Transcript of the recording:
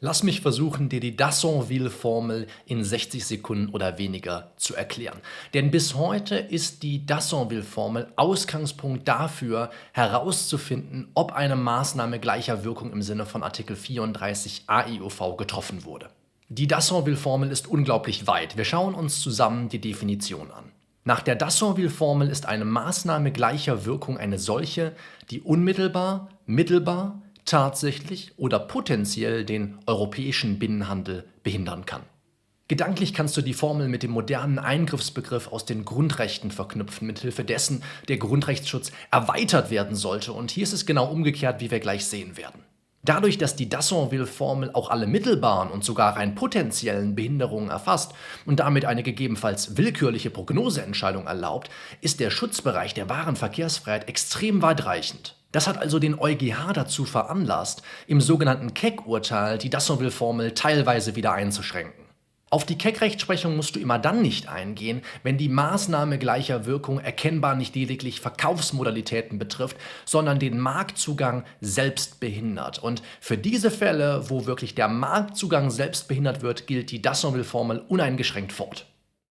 Lass mich versuchen, dir die Dassonville-Formel in 60 Sekunden oder weniger zu erklären. Denn bis heute ist die Dassonville-Formel Ausgangspunkt dafür, herauszufinden, ob eine Maßnahme gleicher Wirkung im Sinne von Artikel 34 AIUV getroffen wurde. Die Dassonville-Formel ist unglaublich weit. Wir schauen uns zusammen die Definition an. Nach der Dassonville-Formel ist eine Maßnahme gleicher Wirkung eine solche, die unmittelbar, mittelbar, tatsächlich oder potenziell den europäischen Binnenhandel behindern kann. Gedanklich kannst du die Formel mit dem modernen Eingriffsbegriff aus den Grundrechten verknüpfen, mithilfe dessen der Grundrechtsschutz erweitert werden sollte. Und hier ist es genau umgekehrt, wie wir gleich sehen werden. Dadurch, dass die Dassonville-Formel auch alle mittelbaren und sogar rein potenziellen Behinderungen erfasst und damit eine gegebenenfalls willkürliche Prognoseentscheidung erlaubt, ist der Schutzbereich der wahren Verkehrsfreiheit extrem weitreichend. Das hat also den EuGH dazu veranlasst, im sogenannten Keck-Urteil die Dassonville-Formel teilweise wieder einzuschränken. Auf die Keck-Rechtsprechung musst du immer dann nicht eingehen, wenn die Maßnahme gleicher Wirkung erkennbar nicht lediglich Verkaufsmodalitäten betrifft, sondern den Marktzugang selbst behindert. Und für diese Fälle, wo wirklich der Marktzugang selbst behindert wird, gilt die Dassonville-Formel uneingeschränkt fort.